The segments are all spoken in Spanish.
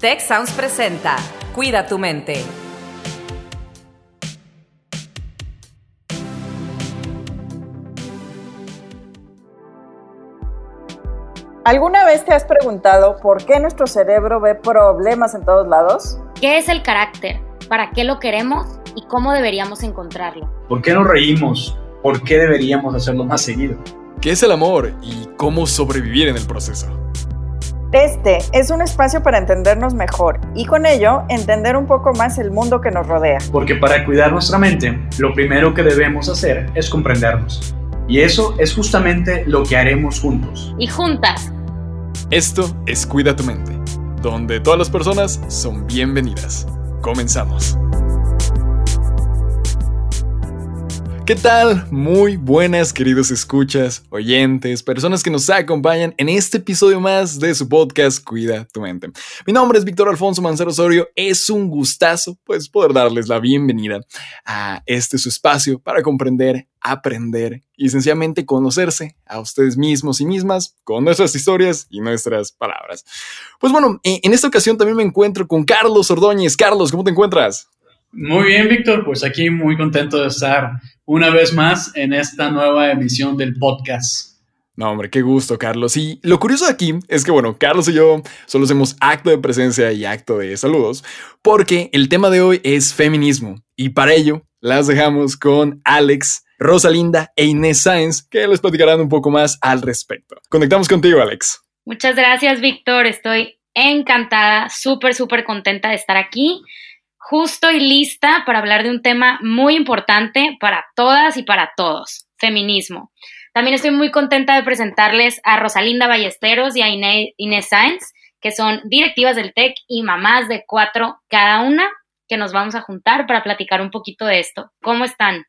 Tech Sounds presenta Cuida tu mente. ¿Alguna vez te has preguntado por qué nuestro cerebro ve problemas en todos lados? ¿Qué es el carácter? ¿Para qué lo queremos? ¿Y cómo deberíamos encontrarlo? ¿Por qué nos reímos? ¿Por qué deberíamos hacerlo más seguido? ¿Qué es el amor y cómo sobrevivir en el proceso? Este es un espacio para entendernos mejor y con ello entender un poco más el mundo que nos rodea. Porque para cuidar nuestra mente, lo primero que debemos hacer es comprendernos. Y eso es justamente lo que haremos juntos. Y juntas. Esto es Cuida tu mente, donde todas las personas son bienvenidas. Comenzamos. ¿Qué tal? Muy buenas queridos escuchas, oyentes, personas que nos acompañan en este episodio más de su podcast Cuida tu mente. Mi nombre es Víctor Alfonso Mancero Osorio, es un gustazo pues poder darles la bienvenida a este su espacio para comprender, aprender y sencillamente conocerse a ustedes mismos y mismas con nuestras historias y nuestras palabras. Pues bueno, en esta ocasión también me encuentro con Carlos Ordóñez. Carlos, ¿cómo te encuentras? Muy bien, Víctor, pues aquí muy contento de estar una vez más en esta nueva emisión del podcast. No, hombre, qué gusto, Carlos. Y lo curioso de aquí es que, bueno, Carlos y yo solo hacemos acto de presencia y acto de saludos, porque el tema de hoy es feminismo. Y para ello, las dejamos con Alex, Rosalinda e Inés Sáenz, que les platicarán un poco más al respecto. Conectamos contigo, Alex. Muchas gracias, Víctor. Estoy encantada, súper, súper contenta de estar aquí justo y lista para hablar de un tema muy importante para todas y para todos, feminismo. También estoy muy contenta de presentarles a Rosalinda Ballesteros y a Inés Sáenz, que son directivas del TEC y mamás de cuatro cada una, que nos vamos a juntar para platicar un poquito de esto. ¿Cómo están?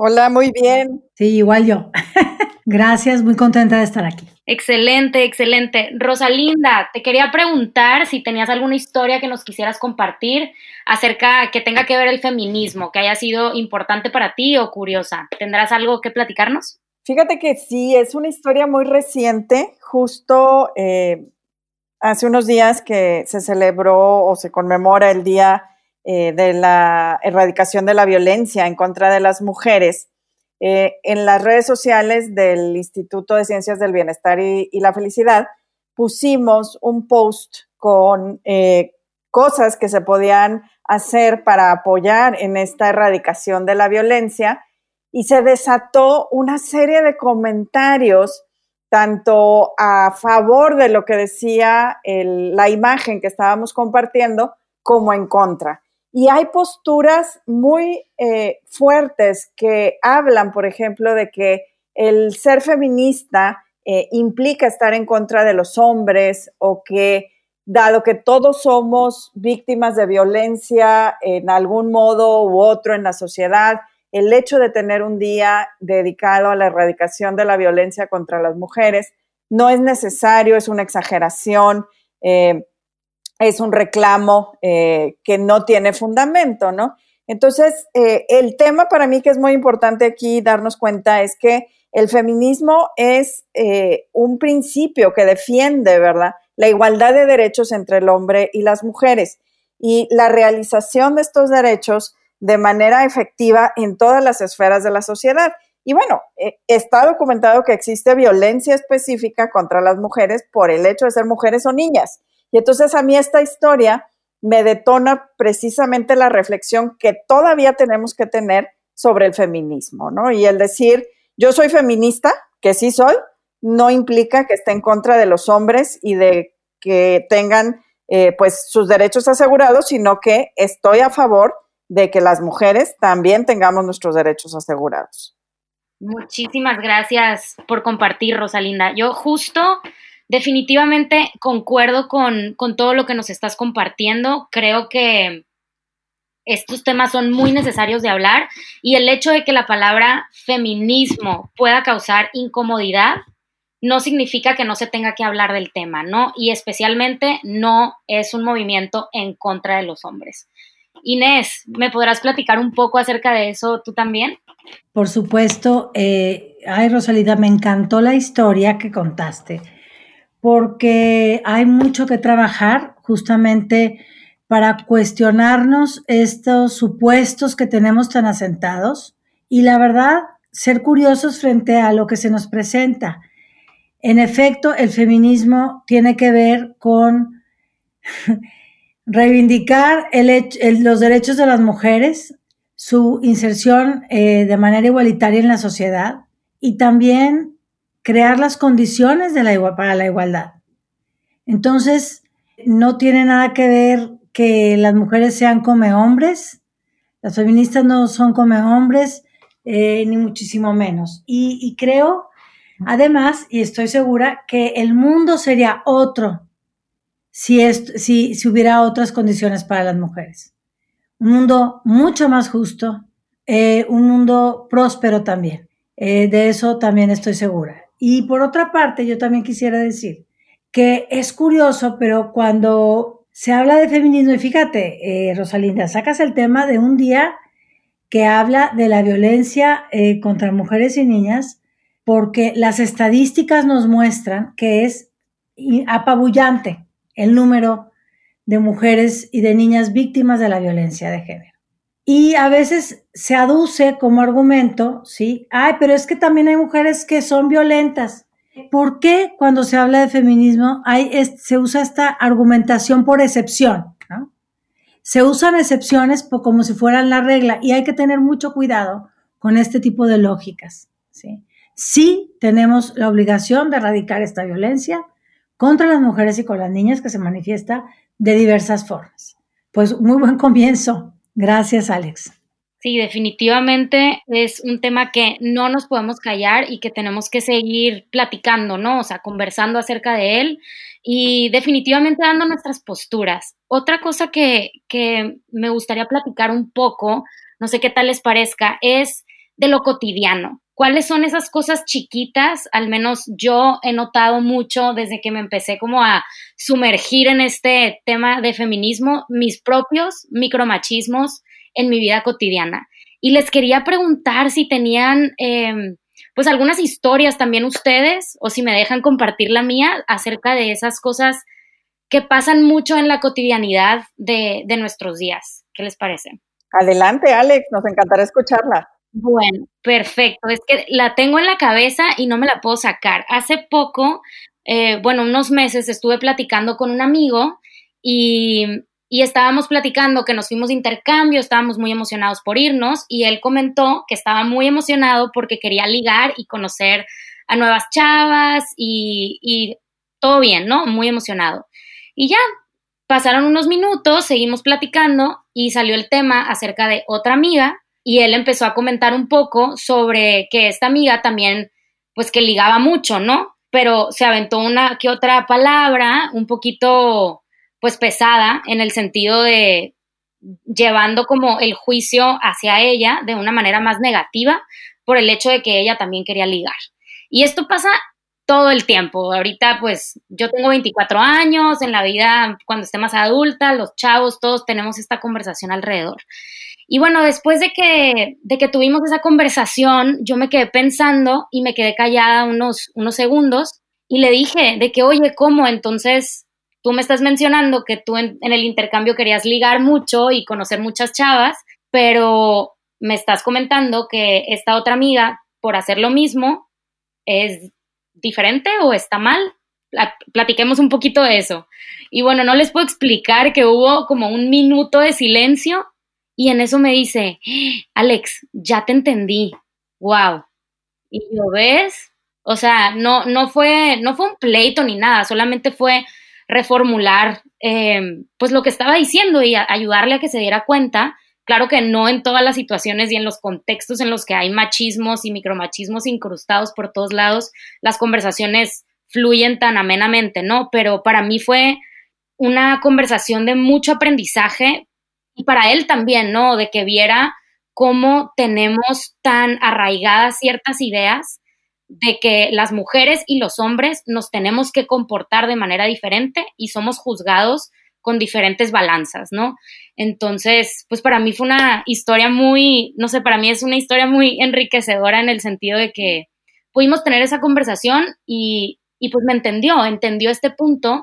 Hola, muy bien. Sí, igual yo. Gracias, muy contenta de estar aquí. Excelente, excelente. Rosalinda, te quería preguntar si tenías alguna historia que nos quisieras compartir acerca que tenga que ver el feminismo, que haya sido importante para ti o curiosa. ¿Tendrás algo que platicarnos? Fíjate que sí, es una historia muy reciente. Justo eh, hace unos días que se celebró o se conmemora el Día eh, de la erradicación de la violencia en contra de las mujeres. Eh, en las redes sociales del Instituto de Ciencias del Bienestar y, la Felicidad pusimos un post con eh, cosas que se podían hacer para apoyar en esta erradicación de la violencia y se desató una serie de comentarios tanto a favor de lo que decía la imagen que estábamos compartiendo como en contra. Y hay posturas muy eh, fuertes que hablan, por ejemplo, de que el ser feminista eh, implica estar en contra de los hombres o que dado que todos somos víctimas de violencia en algún modo u otro en la sociedad, el hecho de tener un día dedicado a la erradicación de la violencia contra las mujeres no es necesario, es una exageración. Eh, es un reclamo eh, que no tiene fundamento, ¿no? Entonces, eh, el tema para mí que es muy importante aquí darnos cuenta es que el feminismo es eh, un principio que defiende, ¿verdad? La igualdad de derechos entre el hombre y las mujeres y la realización de estos derechos de manera efectiva en todas las esferas de la sociedad. Y bueno, está documentado que existe violencia específica contra las mujeres por el hecho de ser mujeres o niñas. Y entonces a mí esta historia me detona precisamente la reflexión que todavía tenemos que tener sobre el feminismo, ¿no? Y el decir, yo soy feminista, que sí soy, no implica que esté en contra de los hombres y de que tengan eh, pues sus derechos asegurados, sino que estoy a favor de que las mujeres también tengamos nuestros derechos asegurados. Muchísimas gracias por compartir, Rosalinda. Yo justo definitivamente concuerdo con, todo lo que nos estás compartiendo. Creo que estos temas son muy necesarios de hablar y el hecho de que la palabra feminismo pueda causar incomodidad no significa que no se tenga que hablar del tema, ¿no? Y especialmente no es un movimiento en contra de los hombres. Inés, ¿me podrás platicar un poco acerca de eso tú también? Por supuesto. Eh, ay, Rosalida, me encantó la historia que contaste porque hay mucho que trabajar justamente para cuestionarnos estos supuestos que tenemos tan asentados y la verdad, ser curiosos frente a lo que se nos presenta. En efecto, el feminismo tiene que ver con reivindicar los derechos de las mujeres, su inserción eh, de manera igualitaria en la sociedad y también crear las condiciones para la igualdad. Entonces, no tiene nada que ver que las mujeres sean come hombres, las feministas no son come hombres, eh, ni muchísimo menos. y creo Además, y estoy segura que el mundo sería otro si hubiera otras condiciones para las mujeres. Un mundo mucho más justo, eh, un mundo próspero también. Eh, de eso también estoy segura. Y por otra parte, yo también quisiera decir que es curioso, pero cuando se habla de feminismo, y fíjate, eh, Rosalinda, sacas el tema de un día que habla de la violencia contra mujeres y niñas, porque las estadísticas nos muestran que es apabullante el número de mujeres y de niñas víctimas de la violencia de género. Y a veces se aduce como argumento, ¿sí? Ay, pero es que también hay mujeres que son violentas. ¿Por qué cuando se habla de feminismo hay, se usa esta argumentación por excepción? Se usan excepciones como si fueran la regla y hay que tener mucho cuidado con este tipo de lógicas. ¿sí? sí tenemos la obligación de erradicar esta violencia contra las mujeres y con las niñas que se manifiesta de diversas formas. Pues muy buen comienzo. Gracias, Alex. Sí, definitivamente es un tema que no nos podemos callar y que tenemos que seguir platicando, ¿no? O sea, conversando acerca de él y definitivamente dando nuestras posturas. Otra cosa que, que me gustaría platicar un poco, no sé qué tal les parezca, es de lo cotidiano cuáles son esas cosas chiquitas, al menos yo he notado mucho desde que me empecé como a sumergir en este tema de feminismo, mis propios micromachismos en mi vida cotidiana. Y les quería preguntar si tenían em, pues algunas historias también ustedes o si me dejan compartir la mía acerca de esas cosas que pasan mucho en la cotidianidad de, de nuestros días. ¿Qué les parece? Adelante, Alex, nos encantará escucharla. Bueno, perfecto. Es que la tengo en la cabeza y no me la puedo sacar. Hace poco, eh, bueno, unos meses estuve platicando con un amigo y, y estábamos platicando que nos fuimos de intercambio, estábamos muy emocionados por irnos y él comentó que estaba muy emocionado porque quería ligar y conocer a nuevas chavas y, y todo bien, ¿no? Muy emocionado. Y ya, pasaron unos minutos, seguimos platicando y salió el tema acerca de otra amiga y él empezó a comentar un poco sobre que esta amiga también, pues que ligaba mucho, ¿no? Pero se aventó una que otra palabra un poquito, pues pesada, en el sentido de llevando como el juicio hacia ella de una manera más negativa por el hecho de que ella también quería ligar. Y esto pasa todo el tiempo. Ahorita pues yo tengo 24 años, en la vida cuando esté más adulta, los chavos, todos tenemos esta conversación alrededor. Y bueno, después de que, de que tuvimos esa conversación, yo me quedé pensando y me quedé callada unos, unos segundos y le dije de que, oye, ¿cómo? Entonces, tú me estás mencionando que tú en, en el intercambio querías ligar mucho y conocer muchas chavas, pero me estás comentando que esta otra amiga, por hacer lo mismo, es diferente o está mal. Platiquemos un poquito de eso. Y bueno, no les puedo explicar que hubo como un minuto de silencio y en eso me dice, Alex, ya te entendí, wow. Y yo, ¿ves? O sea, no, no, fue, no fue un pleito ni nada, solamente fue reformular em, pues lo que estaba diciendo y ayudarle a que se diera cuenta. Claro que no en todas las situaciones y en los contextos en los que hay machismos y micromachismos incrustados por todos lados, las conversaciones fluyen tan amenamente, ¿no? Pero para mí fue una conversación de mucho aprendizaje y para él también, ¿no? De que viera cómo tenemos tan arraigadas ciertas ideas de que las mujeres y los hombres nos tenemos que comportar de manera diferente y somos juzgados con diferentes balanzas, ¿no? Entonces, pues para mí fue una historia muy, no sé, para mí es una historia muy enriquecedora en el sentido de que pudimos tener esa conversación y y pues me entendió, entendió este punto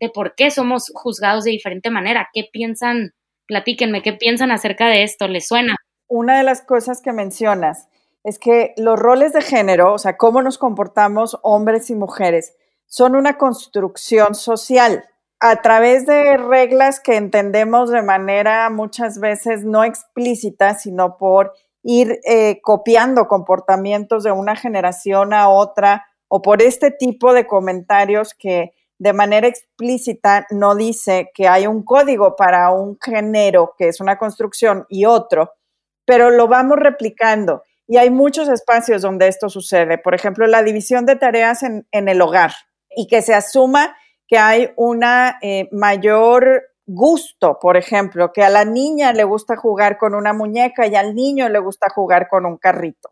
de por qué somos juzgados de diferente manera. ¿Qué piensan? Platíquenme, ¿qué piensan acerca de esto? ¿Les suena? Una de las cosas que mencionas es que los roles de género, o sea, cómo nos comportamos hombres y mujeres, son una construcción social a través de reglas que entendemos de manera muchas veces no explícita, sino por ir eh, copiando comportamientos de una generación a otra o por este tipo de comentarios que de manera explícita no dice que hay un código para un género, que es una construcción, y otro, pero lo vamos replicando. Y hay muchos espacios donde esto sucede. Por ejemplo, la división de tareas en, el hogar y que se asuma que hay una eh, mayor gusto, por ejemplo, que a la niña le gusta jugar con una muñeca y al niño le gusta jugar con un carrito,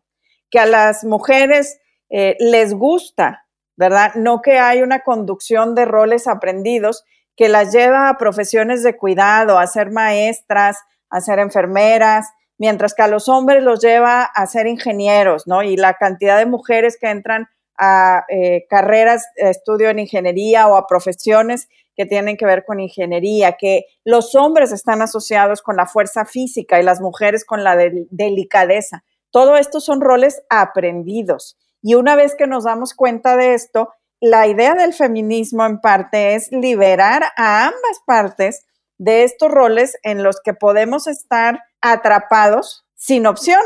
que a las mujeres eh, les gusta, ¿verdad? No que hay una conducción de roles aprendidos que las lleva a profesiones de cuidado, a ser maestras, a ser enfermeras, mientras que a los hombres los lleva a ser ingenieros, ¿no? Y la cantidad de mujeres que entran a eh, carreras de estudio en ingeniería o a profesiones que tienen que ver con ingeniería, que los hombres están asociados con la fuerza física y las mujeres con la delicadeza. Todo esto son roles aprendidos. Y una vez que nos damos cuenta de esto, la idea del feminismo en parte es liberar a ambas partes de estos roles en los que podemos estar atrapados sin opción.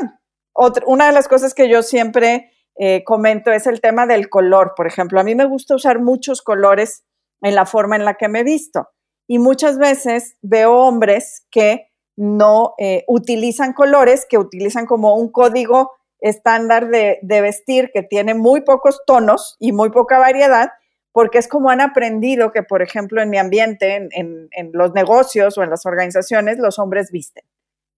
una de las cosas que yo siempre eh, comento es el tema del color. Por ejemplo, a mí me gusta usar muchos colores en la forma en la que me visto. Y muchas veces veo hombres que no eh, utilizan colores, que utilizan como un código estándar de, vestir que tiene muy pocos tonos y muy poca variedad, porque es como han aprendido que, por ejemplo, en mi ambiente, en, en los negocios o en las organizaciones, los hombres visten.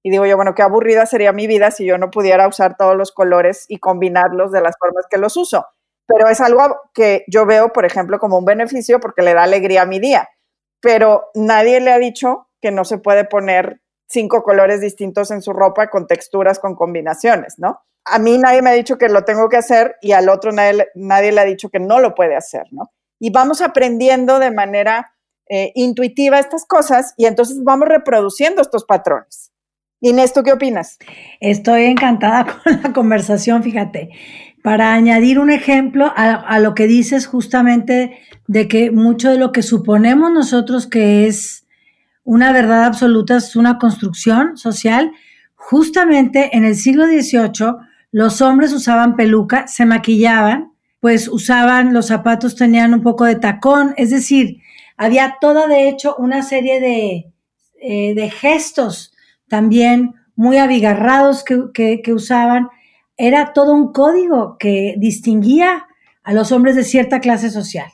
Y digo yo, bueno, qué aburrida sería mi vida si yo no pudiera usar todos los colores y combinarlos de las formas que los uso. Pero es algo que yo veo, por ejemplo, como un beneficio porque le da alegría a mi día. Pero nadie le ha dicho que no se puede poner cinco colores distintos en su ropa con texturas, con combinaciones, ¿no? A mí nadie me ha dicho que lo tengo que hacer y al otro nadie, nadie le ha dicho que no lo puede hacer, ¿no? Y vamos aprendiendo de manera eh, intuitiva estas cosas y entonces vamos reproduciendo estos patrones. Inés, ¿tú qué opinas? Estoy encantada con la conversación, fíjate. Para añadir un ejemplo a, lo que dices justamente de que mucho de lo que suponemos nosotros que es una verdad absoluta es una construcción social, justamente en el siglo XVIII los hombres usaban peluca, se maquillaban, pues usaban los zapatos, tenían un poco de tacón, es decir, había toda de hecho una serie de, eh, de gestos también muy abigarrados que, usaban. Era todo un código que distinguía a los hombres de cierta clase social.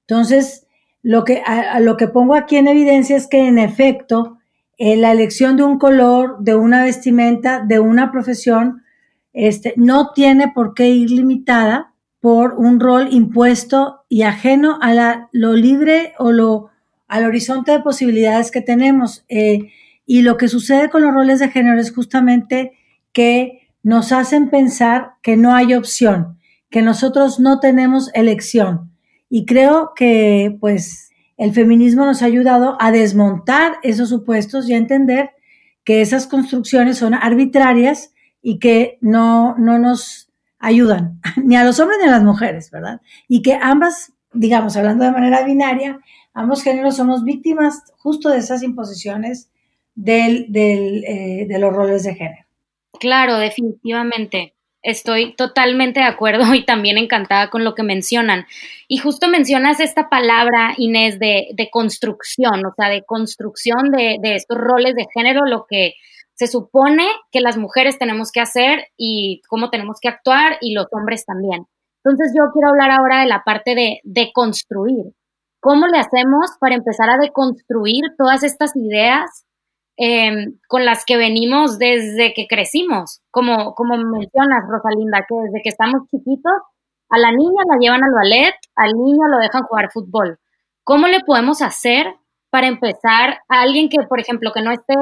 Entonces, lo que, lo que pongo aquí en evidencia es que en efecto, eh, la elección de un color, de una vestimenta, de una profesión, este, no tiene por qué ir limitada por un rol impuesto y ajeno a la, lo libre o lo, al horizonte de posibilidades que tenemos. Eh, y lo que sucede con los roles de género es justamente que nos hacen pensar que no hay opción, que nosotros no tenemos elección. Y creo que pues el feminismo nos ha ayudado a desmontar esos supuestos y a entender que esas construcciones son arbitrarias y que no, no nos ayudan ni a los hombres ni a las mujeres, ¿verdad? Y que ambas, digamos, hablando de manera binaria, ambos géneros somos víctimas justo de esas imposiciones del, eh, de los roles de género. Claro, definitivamente. Estoy totalmente de acuerdo y también encantada con lo que mencionan. Y justo mencionas esta palabra, Inés, de, construcción, o sea, de construcción de, de, estos roles de género, lo que se supone que las mujeres tenemos que hacer y cómo tenemos que actuar y los hombres también. Entonces yo quiero hablar ahora de la parte de, de construir. ¿Cómo le hacemos para empezar a deconstruir todas estas ideas Em, con las que venimos desde que crecimos, como, como mencionas, Rosalinda, que desde que estamos chiquitos, a la niña la llevan al ballet, al niño lo dejan jugar fútbol. ¿Cómo le podemos hacer para empezar a alguien que, por ejemplo, que no esté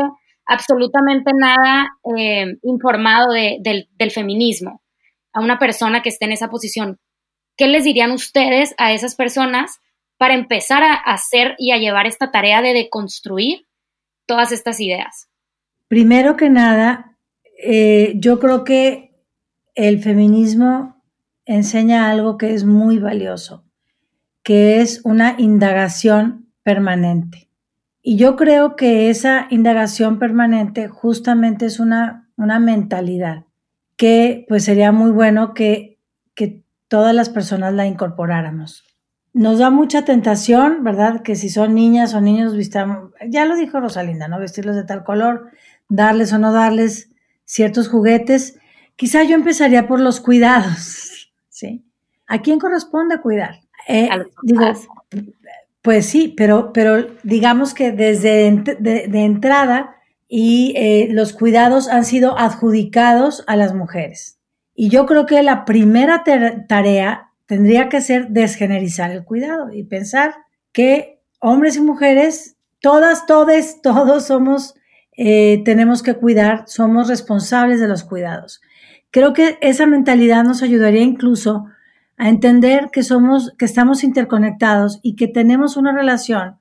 absolutamente nada em, informado del, del feminismo, a una persona que esté en esa posición? ¿qué les dirían ustedes a esas personas para empezar a hacer y a llevar esta tarea de deconstruir todas estas ideas? Primero que nada, eh, yo creo que el feminismo enseña algo que es muy valioso, que es una indagación permanente. Y yo creo que esa indagación permanente justamente es una, una mentalidad que pues sería muy bueno que, que todas las personas la incorporáramos. Nos da mucha tentación, ¿verdad? Que si son niñas o niños, ya lo dijo Rosalinda, ¿no? Vestirlos de tal color, darles o no darles ciertos juguetes. Quizá yo empezaría por los cuidados, ¿sí? ¿A quién corresponde cuidar? Eh, digo, pues sí, pero, pero digamos que desde de, entrada y eh, los cuidados han sido adjudicados a las mujeres. Y yo creo que la primera tarea tendría que ser desgenerizar el cuidado y pensar que hombres y mujeres, todas, todes, todos somos, eh, tenemos que cuidar, somos responsables de los cuidados. Creo que esa mentalidad nos ayudaría incluso a entender que somos, que estamos interconectados y que tenemos una relación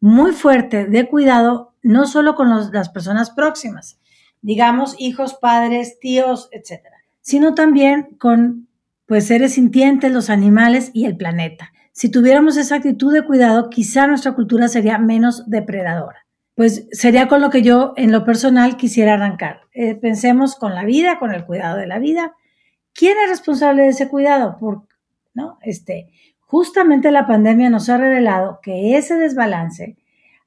muy fuerte de cuidado, no solo con las personas próximas, digamos hijos, padres, tíos, etcétera, sino también con pues seres sintientes, los animales y el planeta. Si tuviéramos esa actitud de cuidado, quizá nuestra cultura sería menos depredadora. Pues sería con lo que yo en lo personal quisiera arrancar. Eh, pensemos con la vida, con el cuidado de la vida. ¿Quién es responsable de ese cuidado? Por, ¿no? Este, justamente la pandemia nos ha revelado que ese desbalance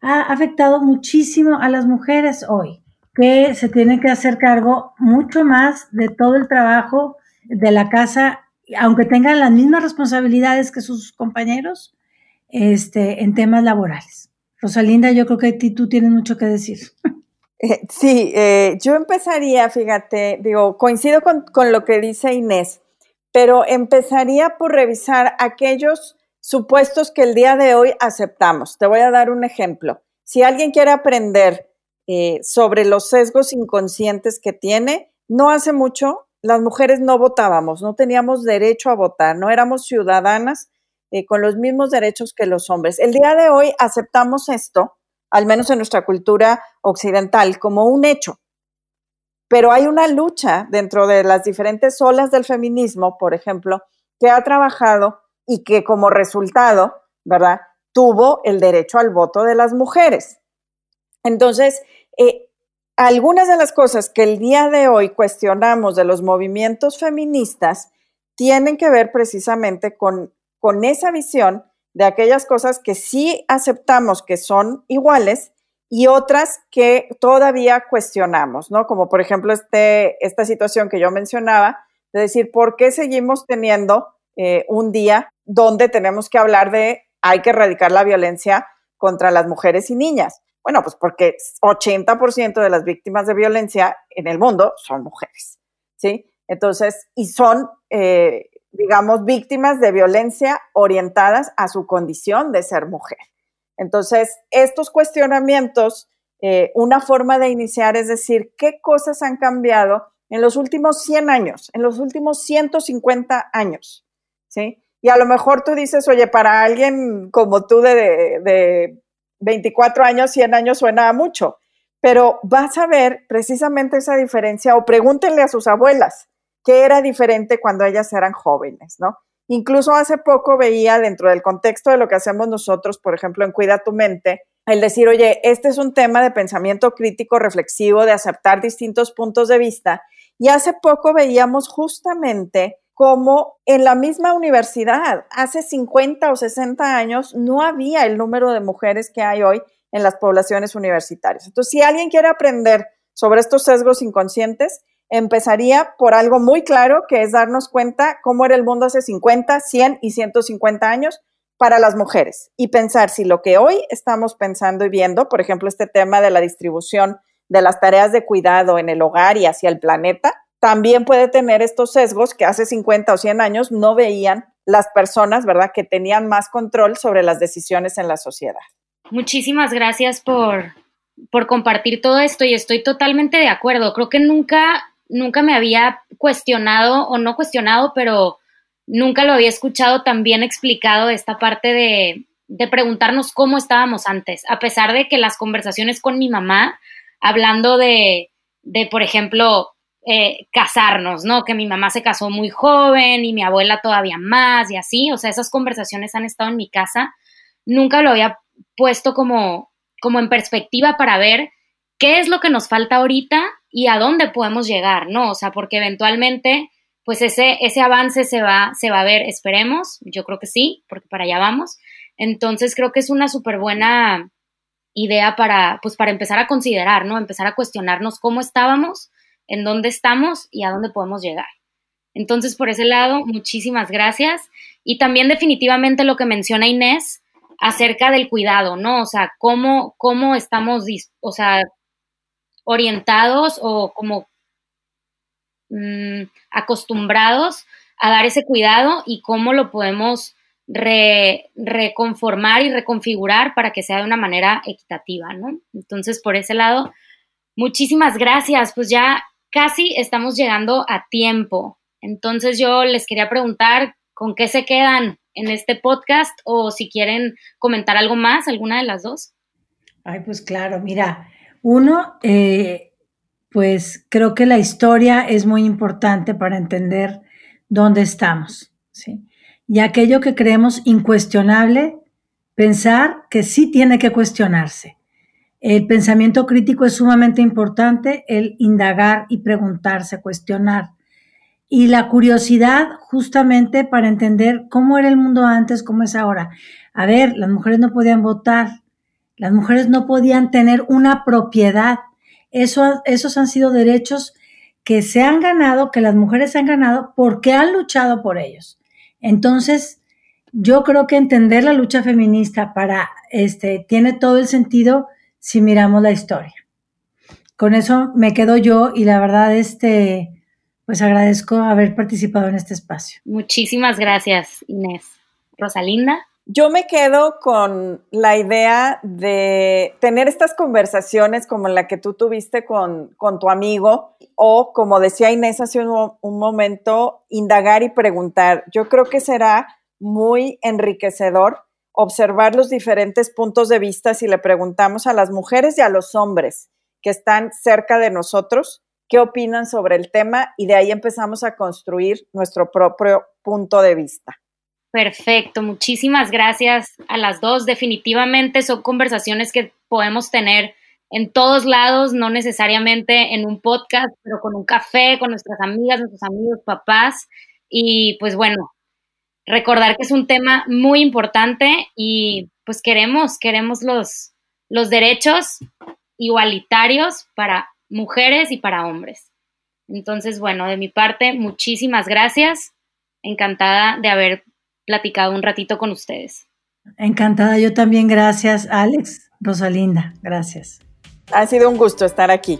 ha afectado muchísimo a las mujeres hoy, que se tienen que hacer cargo mucho más de todo el trabajo de la casa aunque tengan las mismas responsabilidades que sus compañeros este, en temas laborales. Rosalinda, yo creo que tú tienes mucho que decir. Eh, sí, eh, yo empezaría, fíjate, digo, coincido con, con lo que dice Inés, pero empezaría por revisar aquellos supuestos que el día de hoy aceptamos. Te voy a dar un ejemplo. Si alguien quiere aprender eh, sobre los sesgos inconscientes que tiene, no hace mucho las mujeres no votábamos, no teníamos derecho a votar, no éramos ciudadanas eh, con los mismos derechos que los hombres. El día de hoy aceptamos esto, al menos en nuestra cultura occidental, como un hecho. Pero hay una lucha dentro de las diferentes olas del feminismo, por ejemplo, que ha trabajado y que como resultado, ¿verdad?, tuvo el derecho al voto de las mujeres. Entonces, eh, algunas de las cosas que el día de hoy cuestionamos de los movimientos feministas tienen que ver precisamente con, con esa visión de aquellas cosas que sí aceptamos que son iguales y otras que todavía cuestionamos, ¿no? Como por ejemplo este, esta situación que yo mencionaba, de decir, ¿por qué seguimos teniendo eh, un día donde tenemos que hablar de hay que erradicar la violencia contra las mujeres y niñas? Bueno, pues porque 80% de las víctimas de violencia en el mundo son mujeres, ¿sí? Entonces, y son, eh, digamos, víctimas de violencia orientadas a su condición de ser mujer. Entonces, estos cuestionamientos, eh, una forma de iniciar es decir, ¿qué cosas han cambiado en los últimos 100 años, en los últimos 150 años? ¿Sí? Y a lo mejor tú dices, oye, para alguien como tú de 24 años, 100 años suena mucho, pero vas a ver precisamente esa diferencia o pregúntenle a sus abuelas qué era diferente cuando ellas eran jóvenes, ¿no? Incluso hace poco veía dentro del contexto de lo que hacemos nosotros, por ejemplo, en Cuida tu mente, el decir, oye, este es un tema de pensamiento crítico, reflexivo, de aceptar distintos puntos de vista. Y hace poco veíamos justamente como en la misma universidad, hace 50 o 60 años no había el número de mujeres que hay hoy en las poblaciones universitarias. Entonces, si alguien quiere aprender sobre estos sesgos inconscientes, empezaría por algo muy claro, que es darnos cuenta cómo era el mundo hace 50, 100 y 150 años para las mujeres y pensar si lo que hoy estamos pensando y viendo, por ejemplo, este tema de la distribución de las tareas de cuidado en el hogar y hacia el planeta, también puede tener estos sesgos que hace 50 o 100 años no veían las personas, ¿verdad?, que tenían más control sobre las decisiones en la sociedad. Muchísimas gracias por, por compartir todo esto y estoy totalmente de acuerdo. Creo que nunca, nunca me había cuestionado o no cuestionado, pero nunca lo había escuchado tan bien explicado esta parte de, de preguntarnos cómo estábamos antes, a pesar de que las conversaciones con mi mamá, hablando de, de por ejemplo, eh, casarnos, ¿no? Que mi mamá se casó muy joven y mi abuela todavía más y así, o sea, esas conversaciones han estado en mi casa, nunca lo había puesto como, como en perspectiva para ver qué es lo que nos falta ahorita y a dónde podemos llegar, ¿no? O sea, porque eventualmente, pues ese, ese avance se va, se va a ver, esperemos, yo creo que sí, porque para allá vamos. Entonces creo que es una súper buena idea para, pues para empezar a considerar, ¿no? Empezar a cuestionarnos cómo estábamos, en dónde estamos y a dónde podemos llegar. Entonces, por ese lado, muchísimas gracias. Y también definitivamente lo que menciona Inés acerca del cuidado, ¿no? O sea, cómo, cómo estamos, o sea, orientados o como mm, acostumbrados a dar ese cuidado y cómo lo podemos reconformar y reconfigurar para que sea de una manera equitativa, ¿no? Entonces, por ese lado, muchísimas gracias. Pues ya casi estamos llegando a tiempo. Entonces, yo les quería preguntar con qué se quedan en este podcast o si quieren comentar algo más, alguna de las dos. Ay, pues claro, mira, uno, eh, pues creo que la historia es muy importante para entender dónde estamos, ¿sí? Y aquello que creemos incuestionable, pensar que sí tiene que cuestionarse. El pensamiento crítico es sumamente importante, el indagar y preguntarse, cuestionar. Y la curiosidad justamente para entender cómo era el mundo antes, cómo es ahora. A ver, las mujeres no podían votar, las mujeres no podían tener una propiedad. Eso, esos han sido derechos que se han ganado, que las mujeres han ganado porque han luchado por ellos. Entonces, yo creo que entender la lucha feminista para este tiene todo el sentido si miramos la historia. Con eso me quedo yo y la verdad este pues agradezco haber participado en este espacio. Muchísimas gracias, Inés. Rosalinda. Yo me quedo con la idea de tener estas conversaciones como la que tú tuviste con, tu amigo o, como decía Inés hace un, un momento, indagar y preguntar. Yo creo que será muy enriquecedor observar los diferentes puntos de vista si le preguntamos a las mujeres y a los hombres que están cerca de nosotros qué opinan sobre el tema y de ahí empezamos a construir nuestro propio punto de vista. Perfecto, muchísimas gracias a las dos. Definitivamente son conversaciones que podemos tener en todos lados, no necesariamente en un podcast, pero con un café, con nuestras amigas, nuestros amigos, papás. Y pues bueno, recordar que es un tema muy importante y pues queremos, queremos los, los derechos igualitarios para mujeres y para hombres. Entonces, bueno, de mi parte, muchísimas gracias. Encantada de haber platicado un ratito con ustedes. Encantada, yo también. Gracias, Alex, Rosalinda. Gracias. Ha sido un gusto estar aquí.